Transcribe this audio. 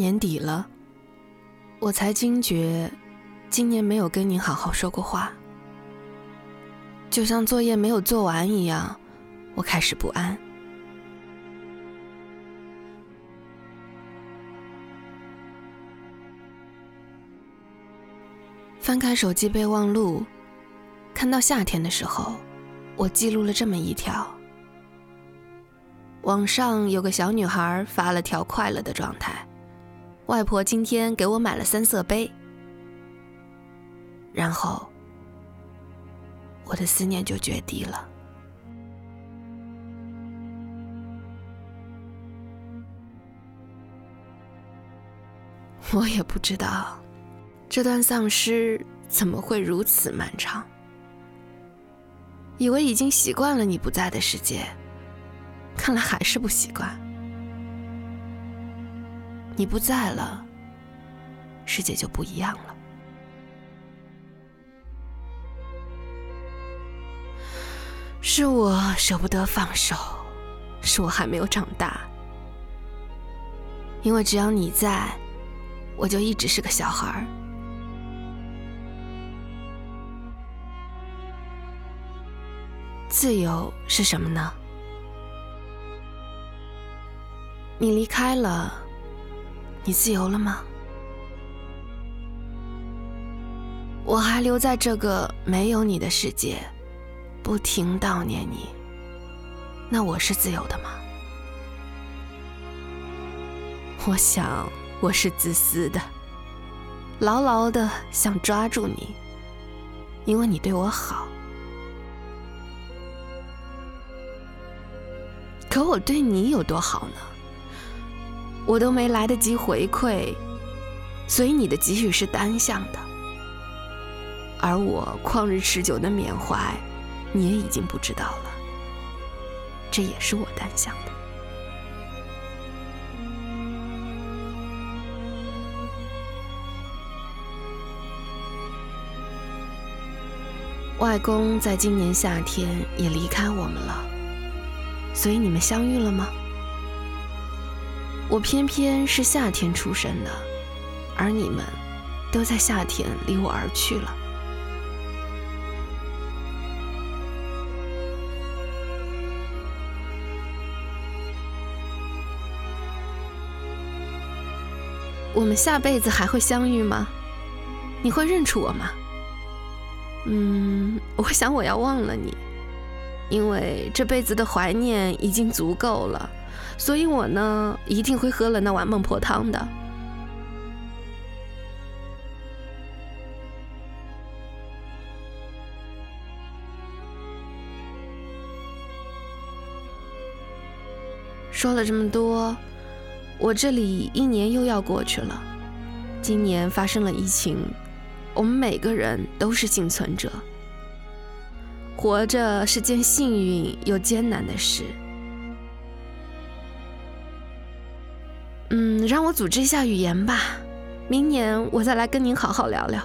年底了，我才惊觉，今年没有跟您好好说过话，就像作业没有做完一样，我开始不安。翻开手机备忘录，看到夏天的时候，我记录了这么一条。网上有个小女孩发了条快乐的状态。外婆今天给我买了三色杯，然后我的思念就决堤了。我也不知道这段丧失怎么会如此漫长，以为已经习惯了你不在的世界，看来还是不习惯。你不在了，世界就不一样了。是我舍不得放手，是我还没有长大。因为只要你在，我就一直是个小孩儿。自由是什么呢？你离开了。你自由了吗？我还留在这个没有你的世界，不停悼念你。那我是自由的吗？我想我是自私的，牢牢的想抓住你，因为你对我好。可我对你有多好呢？我都没来得及回馈，所以你的给予是单向的，而我旷日持久的缅怀，你也已经不知道了，这也是我单向的。外公在今年夏天也离开我们了，所以你们相遇了吗？我偏偏是夏天出生的，而你们都在夏天离我而去了。我们下辈子还会相遇吗？你会认出我吗？嗯，我想我要忘了你，因为这辈子的怀念已经足够了。所以我呢，一定会喝了那碗孟婆汤的。说了这么多，我这里一年又要过去了。今年发生了疫情，我们每个人都是幸存者。活着是件幸运又艰难的事。让我组织一下语言吧，明年我再来跟您好好聊聊。